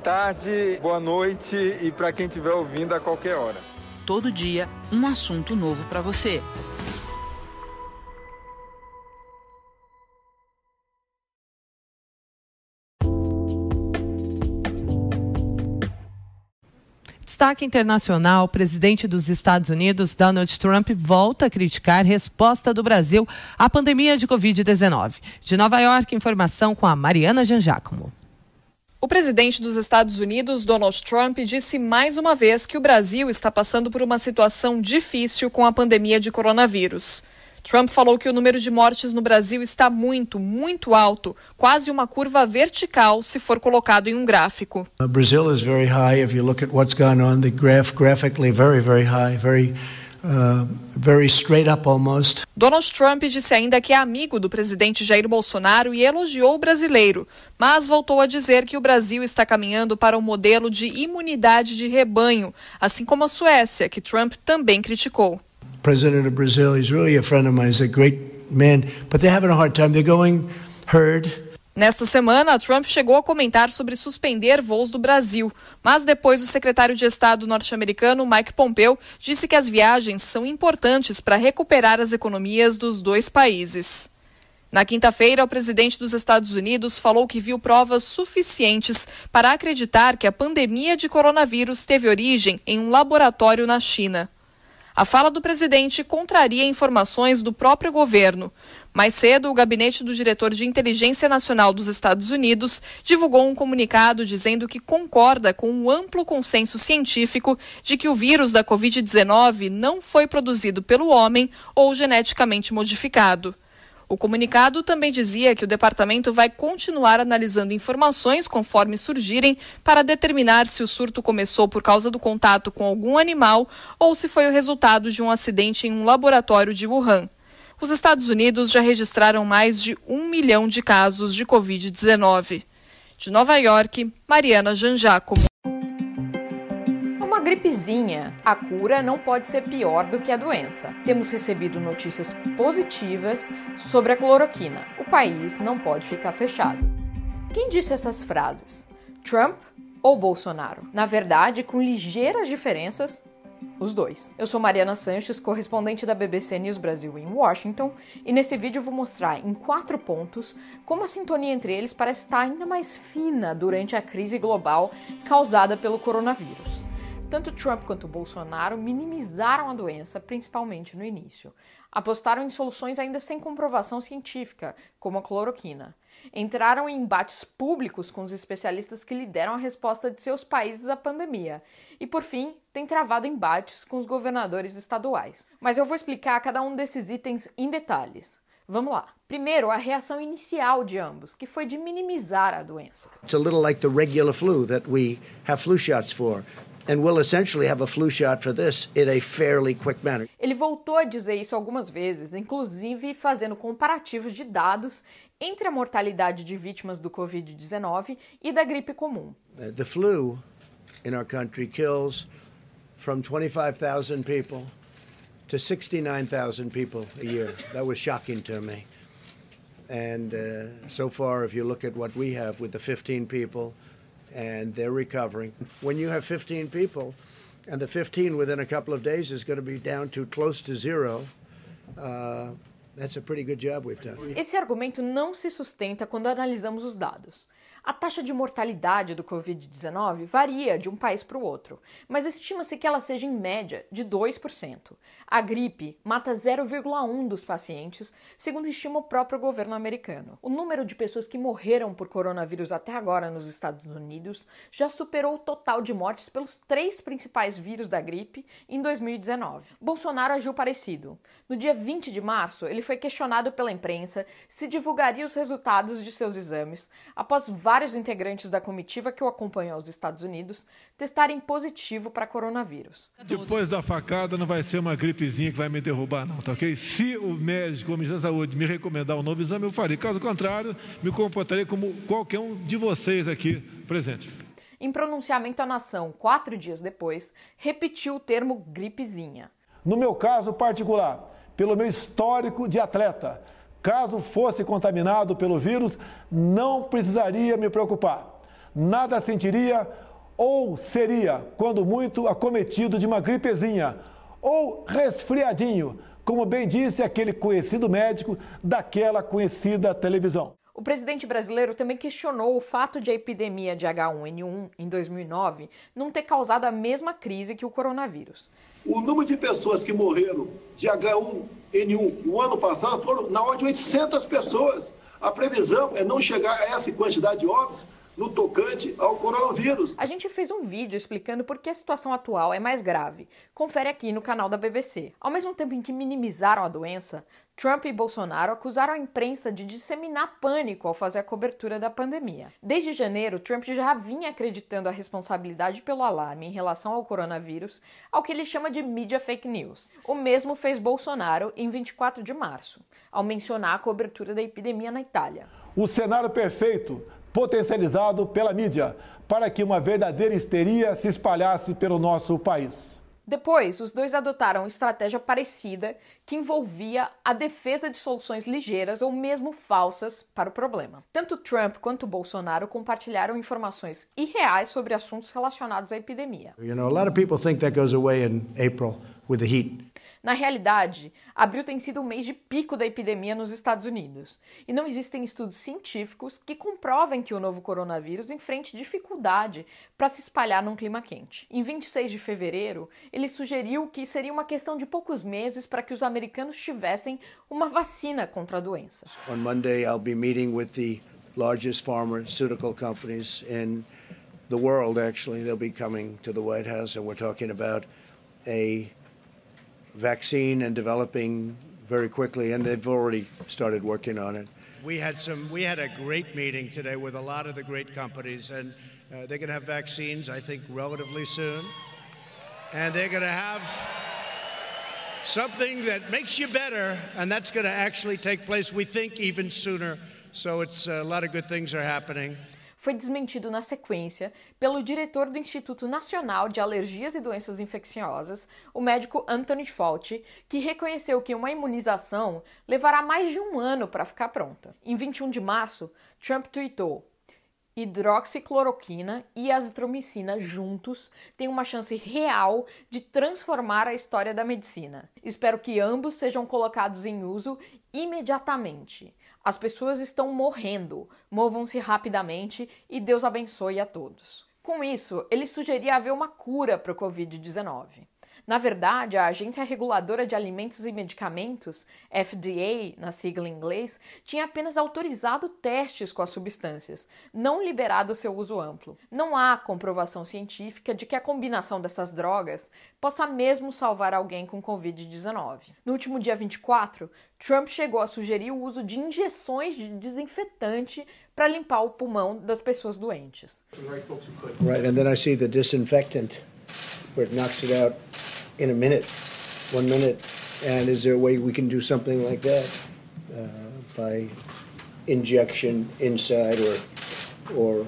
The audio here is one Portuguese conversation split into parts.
tarde, boa noite e para quem estiver ouvindo a qualquer hora. Todo dia, um assunto novo para você. Destaque internacional: o presidente dos Estados Unidos, Donald Trump, volta a criticar resposta do Brasil à pandemia de Covid-19. De Nova York, informação com a Mariana Janjacomo. O presidente dos Estados Unidos, Donald Trump, disse mais uma vez que o Brasil está passando por uma situação difícil com a pandemia de coronavírus. Trump falou que o número de mortes no Brasil está muito, muito alto, quase uma curva vertical se for colocado em um gráfico. Brazil is very high if you look at what's gone on the graph graphically very very high, very Uh, very straight up almost. Donald Trump disse ainda que é amigo do presidente Jair Bolsonaro e elogiou o brasileiro, mas voltou a dizer que o Brasil está caminhando para um modelo de imunidade de rebanho, assim como a Suécia, que Trump também criticou president of Brazil. He's really a friend of mine. He's a great man, but they're having a hard time. They're going herd. Nesta semana, Trump chegou a comentar sobre suspender voos do Brasil, mas depois o secretário de Estado norte-americano Mike Pompeo disse que as viagens são importantes para recuperar as economias dos dois países. Na quinta-feira, o presidente dos Estados Unidos falou que viu provas suficientes para acreditar que a pandemia de coronavírus teve origem em um laboratório na China. A fala do presidente contraria informações do próprio governo. Mais cedo, o gabinete do diretor de Inteligência Nacional dos Estados Unidos divulgou um comunicado dizendo que concorda com o amplo consenso científico de que o vírus da Covid-19 não foi produzido pelo homem ou geneticamente modificado. O comunicado também dizia que o departamento vai continuar analisando informações conforme surgirem para determinar se o surto começou por causa do contato com algum animal ou se foi o resultado de um acidente em um laboratório de Wuhan. Os Estados Unidos já registraram mais de um milhão de casos de Covid-19. De Nova York, Mariana Janjaco gripezinha, a cura não pode ser pior do que a doença. Temos recebido notícias positivas sobre a cloroquina. O país não pode ficar fechado. Quem disse essas frases? Trump ou Bolsonaro? Na verdade, com ligeiras diferenças, os dois. Eu sou Mariana Sanches, correspondente da BBC News Brasil em Washington, e nesse vídeo vou mostrar em quatro pontos como a sintonia entre eles parece estar ainda mais fina durante a crise global causada pelo coronavírus. Tanto Trump quanto Bolsonaro minimizaram a doença, principalmente no início. Apostaram em soluções ainda sem comprovação científica, como a cloroquina. Entraram em embates públicos com os especialistas que lideram a resposta de seus países à pandemia. E, por fim, têm travado embates com os governadores estaduais. Mas eu vou explicar cada um desses itens em detalhes. Vamos lá. Primeiro, a reação inicial de ambos, que foi de minimizar a doença. It's a little like the regular flu that we have flu shots for and will essentially have a flu shot for this in a fairly quick manner. Ele voltou a dizer isso algumas vezes, inclusive fazendo comparativos de dados entre a mortalidade de vítimas do COVID-19 e da gripe comum. Uh, the flu in our country kills from 25,000 people to 69,000 people a year. That was shocking to me. And uh, so far, if you look at what we have with the 15 people, and they're recovering. When you have 15 people, and the 15 within a couple of days is going to be down to close to zero, uh, that's a pretty good job we've done. Esse argumento não se sustenta quando analisamos os dados. A taxa de mortalidade do Covid-19 varia de um país para o outro, mas estima-se que ela seja em média de 2%. A gripe mata 0,1 dos pacientes, segundo estima o próprio governo americano. O número de pessoas que morreram por coronavírus até agora nos Estados Unidos já superou o total de mortes pelos três principais vírus da gripe em 2019. Bolsonaro agiu parecido. No dia 20 de março, ele foi questionado pela imprensa se divulgaria os resultados de seus exames após vários integrantes da comitiva que o acompanhou aos Estados Unidos testarem positivo para coronavírus. Depois da facada, não vai ser uma gripezinha que vai me derrubar, não, tá ok? Se o médico, o Ministério da Saúde, me recomendar um novo exame, eu farei. Caso contrário, me comportarei como qualquer um de vocês aqui presente. Em pronunciamento à nação, quatro dias depois, repetiu o termo gripezinha. No meu caso particular, pelo meu histórico de atleta, Caso fosse contaminado pelo vírus, não precisaria me preocupar. nada sentiria ou seria, quando muito, acometido de uma gripezinha ou resfriadinho, como bem disse aquele conhecido médico daquela conhecida televisão. O presidente brasileiro também questionou o fato de a epidemia de H1N1 em 2009 não ter causado a mesma crise que o coronavírus. O número de pessoas que morreram de H1N1 no ano passado foram na ordem de 800 pessoas. A previsão é não chegar a essa quantidade de óbitos no tocante ao coronavírus. A gente fez um vídeo explicando por que a situação atual é mais grave. Confere aqui no canal da BBC. Ao mesmo tempo em que minimizaram a doença, Trump e Bolsonaro acusaram a imprensa de disseminar pânico ao fazer a cobertura da pandemia. Desde janeiro, Trump já vinha acreditando a responsabilidade pelo alarme em relação ao coronavírus ao que ele chama de mídia fake news. O mesmo fez Bolsonaro em 24 de março, ao mencionar a cobertura da epidemia na Itália. O cenário perfeito, potencializado pela mídia, para que uma verdadeira histeria se espalhasse pelo nosso país. Depois, os dois adotaram estratégia parecida que envolvia a defesa de soluções ligeiras ou mesmo falsas para o problema. Tanto Trump quanto Bolsonaro compartilharam informações irreais sobre assuntos relacionados à epidemia. You know, a lot of people think that goes away in April with the heat. Na realidade, abril tem sido o mês de pico da epidemia nos Estados Unidos, e não existem estudos científicos que comprovem que o novo coronavírus enfrente dificuldade para se espalhar num clima quente. Em 26 de fevereiro, ele sugeriu que seria uma questão de poucos meses para que os americanos tivessem uma vacina contra a doença. On Monday, I'll be meeting with the largest pharmaceutical companies in the world, actually. They'll be coming to the White House, and we're talking about a vaccine and developing very quickly, and they've already started working on it. We had some. We had a great meeting today with a lot of the great companies, and uh, they're going to have vaccines. I think relatively soon, and they're going to have something that makes you better, and that's going to actually take place. We think even sooner. So it's uh, a lot of good things are happening. Foi desmentido na sequência pelo diretor do Instituto Nacional de Alergias e Doenças Infecciosas, o médico Anthony Fauci, que reconheceu que uma imunização levará mais de um ano para ficar pronta. Em 21 de março, Trump tweetou: hidroxicloroquina e azitromicina juntos têm uma chance real de transformar a história da medicina. Espero que ambos sejam colocados em uso imediatamente. As pessoas estão morrendo. Movam-se rapidamente e Deus abençoe a todos. Com isso, ele sugeria haver uma cura para o Covid-19. Na verdade, a Agência Reguladora de Alimentos e Medicamentos, FDA, na sigla em inglês, tinha apenas autorizado testes com as substâncias, não liberado seu uso amplo. Não há comprovação científica de que a combinação dessas drogas possa mesmo salvar alguém com Covid-19. No último dia 24, Trump chegou a sugerir o uso de injeções de desinfetante para limpar o pulmão das pessoas doentes. Right, and then I see the disinfectant where it knocks it out in a minute, one minute. And is there a way we can do something like that uh, by injection inside or or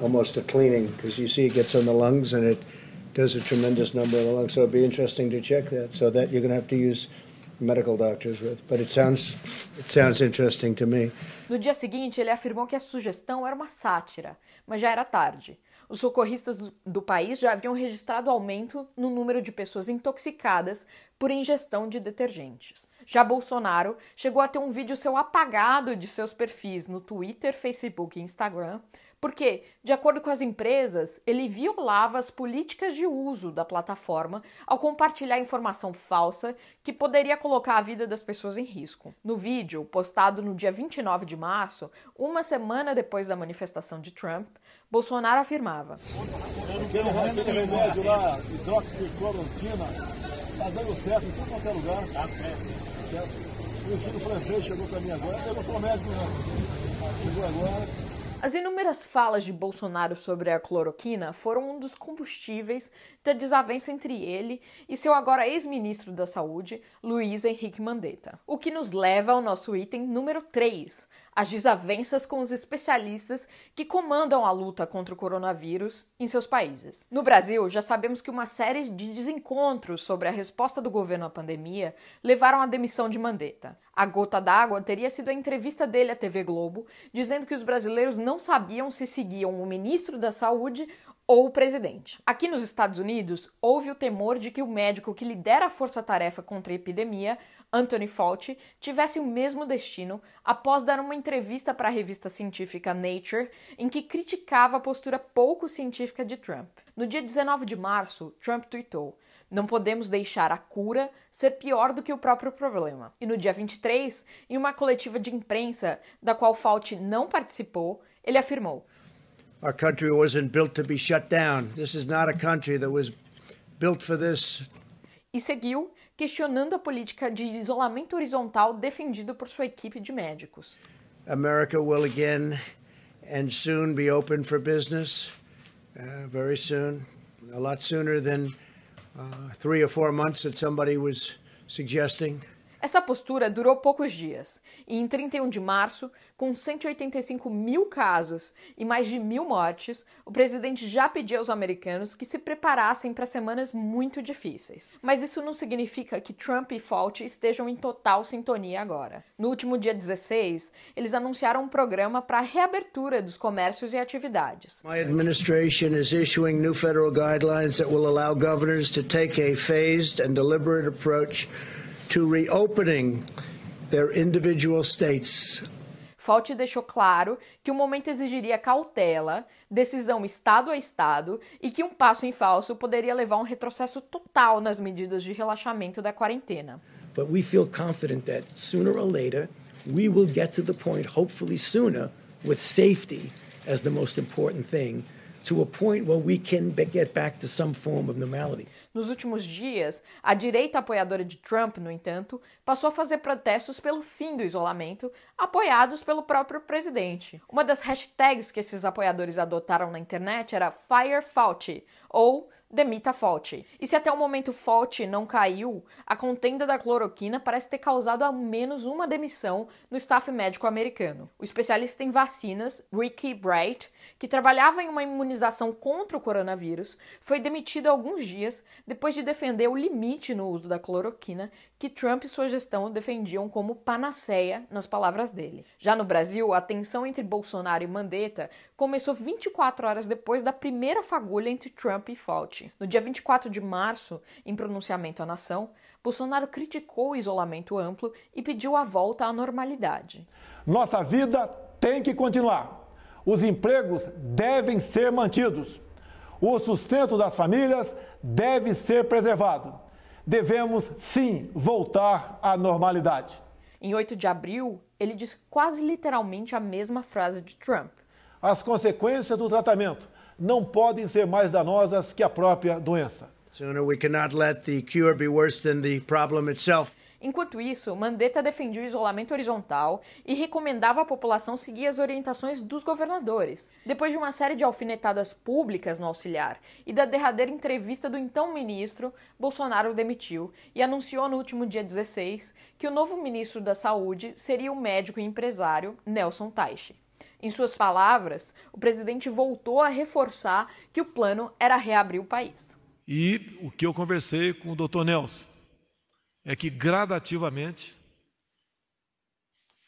almost a cleaning? Because you see, it gets on the lungs and it does a tremendous number of the lungs. So it'd be interesting to check that. So that you're going to have to use medical doctors with. But it sounds it sounds interesting to me. No dia seguinte, ele afirmou que a sugestão era uma sátira, mas já era tarde. Os socorristas do, país já haviam registrado aumento no número de pessoas intoxicadas por ingestão de detergentes. Já Bolsonaro chegou a ter um vídeo seu apagado de seus perfis no Twitter, Facebook e Instagram, porque, de acordo com as empresas, ele violava as políticas de uso da plataforma ao compartilhar informação falsa que poderia colocar a vida das pessoas em risco. No vídeo, postado no dia 29 de março, uma semana depois da manifestação de Trump, Bolsonaro afirmava: Aquele remédio lá, hidroxicloroquina, tá dando certo em tudo quanto é lugar. Tá certo. certo. O estudo francês chegou para mim agora, eu não sou médico não. Chegou agora. As inúmeras falas de Bolsonaro sobre a cloroquina foram um dos combustíveis da desavença entre ele e seu agora ex-ministro da Saúde, Luiz Henrique Mandetta. O que nos leva ao nosso item número 3, as desavenças com os especialistas que comandam a luta contra o coronavírus em seus países. No Brasil, já sabemos que uma série de desencontros sobre a resposta do governo à pandemia levaram à demissão de Mandetta. A gota d'água teria sido a entrevista dele à TV Globo, dizendo que os brasileiros não sabiam se seguiam o ministro da Saúde ou o presidente. Aqui nos Estados Unidos, houve o temor de que o médico que lidera a força-tarefa contra a epidemia, Anthony Fauci, tivesse o mesmo destino após dar uma entrevista para a revista científica Nature, em que criticava a postura pouco científica de Trump. No dia 19 de março, Trump tweetou: não podemos deixar a cura ser pior do que o próprio problema. E no dia 23, em uma coletiva de imprensa da qual Fauci não participou, ele afirmou: Our country wasn't built to be shut down. This is not a country that was built for this. E seguiu questionando a política de isolamento horizontal defendido por sua equipe de médicos. America will again and soon be open for business. Uh, very soon, a lot sooner than uh, three or four months that somebody was suggesting. Essa postura durou poucos dias, e em 31 de março, com 185 mil casos e mais de mil mortes, o presidente já pediu aos americanos que se preparassem para semanas muito difíceis. Mas isso não significa que Trump e Fauci estejam em total sintonia agora. No último dia 16, eles anunciaram um programa para a reabertura dos comércios e atividades. My administration is issuing new federal guidelines that will allow governors to take a phased and deliberate approach to reopening their individual states. Fauci deixou claro que o momento exigiria cautela, decisão estado a estado e que um passo em falso poderia levar a um retrocesso total nas medidas de relaxamento da quarentena. But we feel confident that sooner or later we will get to the point, hopefully sooner, with safety as the most important thing, to a point where we can get back to some form of normality. Nos últimos dias, a direita apoiadora de Trump, no entanto, passou a fazer protestos pelo fim do isolamento, apoiados pelo próprio presidente. Uma das hashtags que esses apoiadores adotaram na internet era Fire Fauci, ou demita Fauci. E se até o momento Fauci não caiu, a contenda da cloroquina parece ter causado ao menos uma demissão no staff médico americano. O especialista em vacinas, Ricky Bright, que trabalhava em uma imunização contra o coronavírus, foi demitido há alguns dias depois de defender o limite no uso da cloroquina que Trump e sua gestão defendiam como panaceia, nas palavras dele. Já no Brasil, a tensão entre Bolsonaro e Mandetta começou 24 horas depois da primeira fagulha entre Trump e Fauci. No dia 24 de março, em pronunciamento à nação, Bolsonaro criticou o isolamento amplo e pediu a volta à normalidade. Nossa vida tem que continuar. Os empregos devem ser mantidos. O sustento das famílias deve ser preservado devemos sim voltar à normalidade. Em 8 de abril, ele disse quase literalmente a mesma frase de Trump. As consequências do tratamento não podem ser mais danosas que a própria doença. Sooner we cannot let the cure be worse than the problem itself. Enquanto isso, Mandetta defendia o isolamento horizontal e recomendava à população seguir as orientações dos governadores. Depois de uma série de alfinetadas públicas no auxiliar e da derradeira entrevista do então ministro, Bolsonaro demitiu e anunciou no último dia 16 que o novo ministro da Saúde seria o médico e empresário Nelson Taixe. Em suas palavras, o presidente voltou a reforçar que o plano era reabrir o país. E o que eu conversei com o doutor Nelson é que gradativamente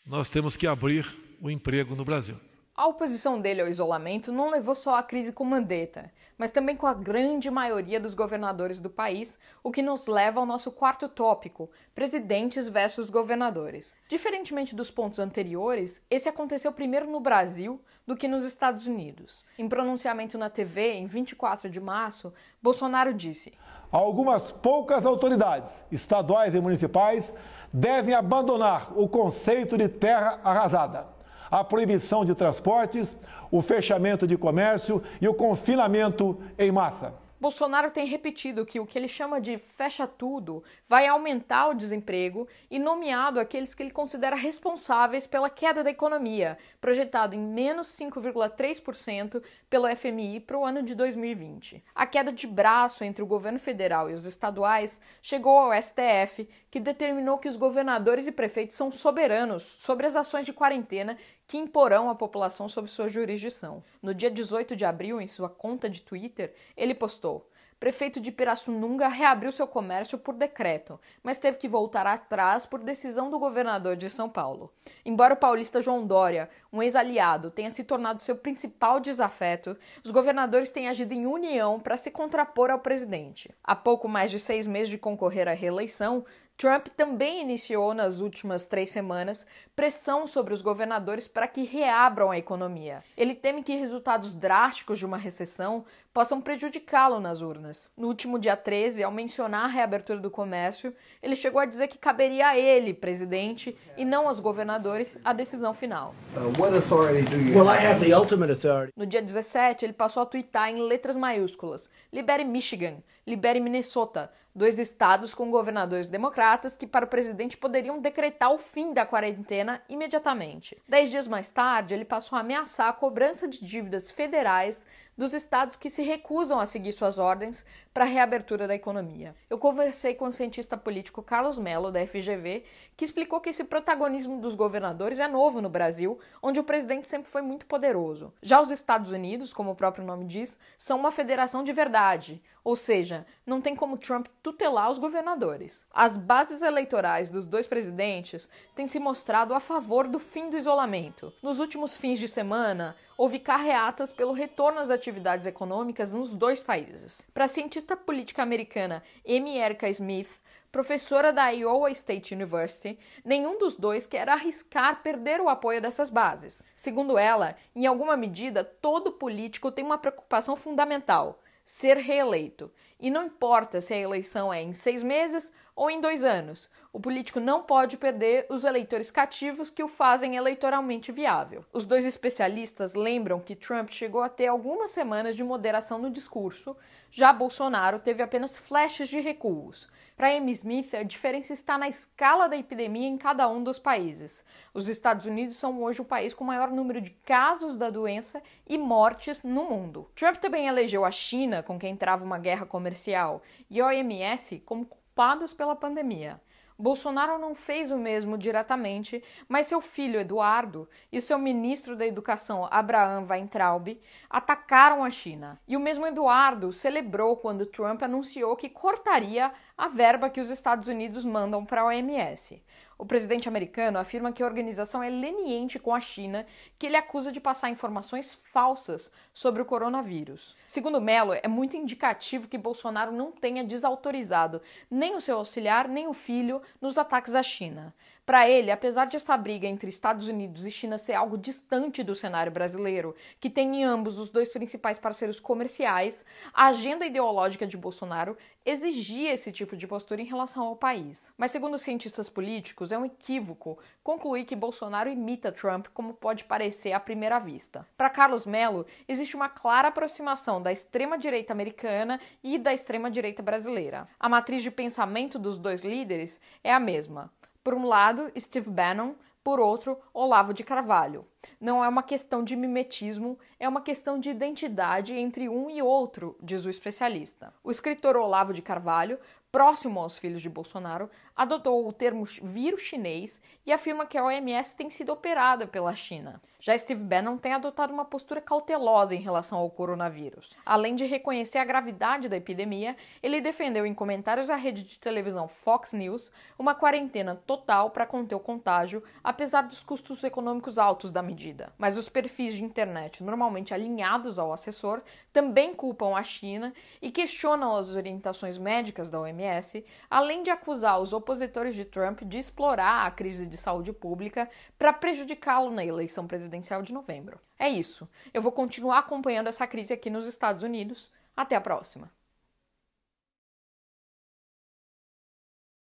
nós temos que abrir o emprego no Brasil. A oposição dele ao isolamento não levou só à crise com Mandetta, mas também com a grande maioria dos governadores do país, o que nos leva ao nosso quarto tópico: presidentes versus governadores. Diferentemente dos pontos anteriores, esse aconteceu primeiro no Brasil do que nos Estados Unidos. Em pronunciamento na TV, em 24 de março, Bolsonaro disse: Algumas poucas autoridades, estaduais e municipais, devem abandonar o conceito de terra arrasada, a proibição de transportes, o fechamento de comércio e o confinamento em massa. Bolsonaro tem repetido que o que ele chama de fecha tudo vai aumentar o desemprego e nomeado aqueles que ele considera responsáveis pela queda da economia, projetado em menos 5,3% pelo FMI para o ano de 2020. A queda de braço entre o governo federal e os estaduais chegou ao STF, que determinou que os governadores e prefeitos são soberanos sobre as ações de quarentena que imporão a população sob sua jurisdição. No dia 18 de abril, em sua conta de Twitter, ele postou: prefeito de Pirassununga reabriu seu comércio por decreto, mas teve que voltar atrás por decisão do governador de São Paulo. Embora o paulista João Dória, um ex-aliado, tenha se tornado seu principal desafeto, os governadores têm agido em união para se contrapor ao presidente. Há pouco mais de seis meses de concorrer à reeleição, Trump também iniciou nas últimas três semanas pressão sobre os governadores para que reabram a economia. Ele teme que resultados drásticos de uma recessão possam prejudicá-lo nas urnas. No último dia 13, ao mencionar a reabertura do comércio, ele chegou a dizer que caberia a ele, presidente, e não aos governadores, a decisão final. Uh, no dia 17, ele passou a twittar em letras maiúsculas: Libere Michigan, libere Minnesota, dois estados com governadores democratas que, para o presidente, poderiam decretar o fim da quarentena imediatamente. Dez dias mais tarde, ele passou a ameaçar a cobrança de dívidas federais dos estados que se recusam a seguir suas ordens para a reabertura da economia. Eu conversei com o cientista político Carlos Mello, da FGV, que explicou que esse protagonismo dos governadores é novo no Brasil, onde o presidente sempre foi muito poderoso. Já os Estados Unidos, como o próprio nome diz, são uma federação de verdade, ou seja, não tem como Trump tutelar os governadores. As bases eleitorais dos dois presidentes têm se mostrado a favor do fim do isolamento. Nos últimos fins de semana, houve carreatas pelo retorno às atividades econômicas nos dois países. Para a cientista política americana Amy Erica Smith, professora da Iowa State University, nenhum dos dois quer arriscar perder o apoio dessas bases. Segundo ela, em alguma medida, todo político tem uma preocupação fundamental: ser reeleito. E não importa se a eleição é em seis meses ou em dois anos, o político não pode perder os eleitores cativos que o fazem eleitoralmente viável. Os dois especialistas lembram que Trump chegou a ter algumas semanas de moderação no discurso, já Bolsonaro teve apenas flashes de recuos. Para Amy Smith, a diferença está na escala da epidemia em cada um dos países. Os Estados Unidos são hoje o país com maior número de casos da doença e mortes no mundo. Trump também elegeu a China, com quem trava uma guerra comercial, e a OMS como culpados pela pandemia. Bolsonaro não fez o mesmo diretamente, mas seu filho Eduardo e seu ministro da Educação Abraham Weintraub atacaram a China. E o mesmo Eduardo celebrou quando Trump anunciou que cortaria a verba que os Estados Unidos mandam para a OMS. O presidente americano afirma que a organização é leniente com a China, que ele acusa de passar informações falsas sobre o coronavírus. Segundo Mello, é muito indicativo que Bolsonaro não tenha desautorizado nem o seu auxiliar nem o filho nos ataques à China. Para ele, apesar de essa briga entre Estados Unidos e China ser algo distante do cenário brasileiro, que tem em ambos os dois principais parceiros comerciais, a agenda ideológica de Bolsonaro exigia esse tipo de postura em relação ao país. Mas, segundo cientistas políticos, é um equívoco concluir que Bolsonaro imita Trump como pode parecer à primeira vista. Para Carlos Mello, existe uma clara aproximação da extrema-direita americana e da extrema-direita brasileira. A matriz de pensamento dos dois líderes é a mesma. Por um lado, Steve Bannon, por outro, Olavo de Carvalho. Não é uma questão de mimetismo, é uma questão de identidade entre um e outro, diz o especialista. O escritor Olavo de Carvalho próximo aos filhos de Bolsonaro, adotou o termo vírus chinês e afirma que a OMS tem sido operada pela China. Já Steve Bannon tem adotado uma postura cautelosa em relação ao coronavírus. Além de reconhecer a gravidade da epidemia, ele defendeu em comentários à rede de televisão Fox News uma quarentena total para conter o contágio, apesar dos custos econômicos altos da medida. Mas os perfis de internet, normalmente alinhados ao assessor, também culpam a China e questionam as orientações médicas da OMS Além de acusar os opositores de Trump de explorar a crise de saúde pública para prejudicá-lo na eleição presidencial de novembro. É isso. Eu vou continuar acompanhando essa crise aqui nos Estados Unidos. Até a próxima.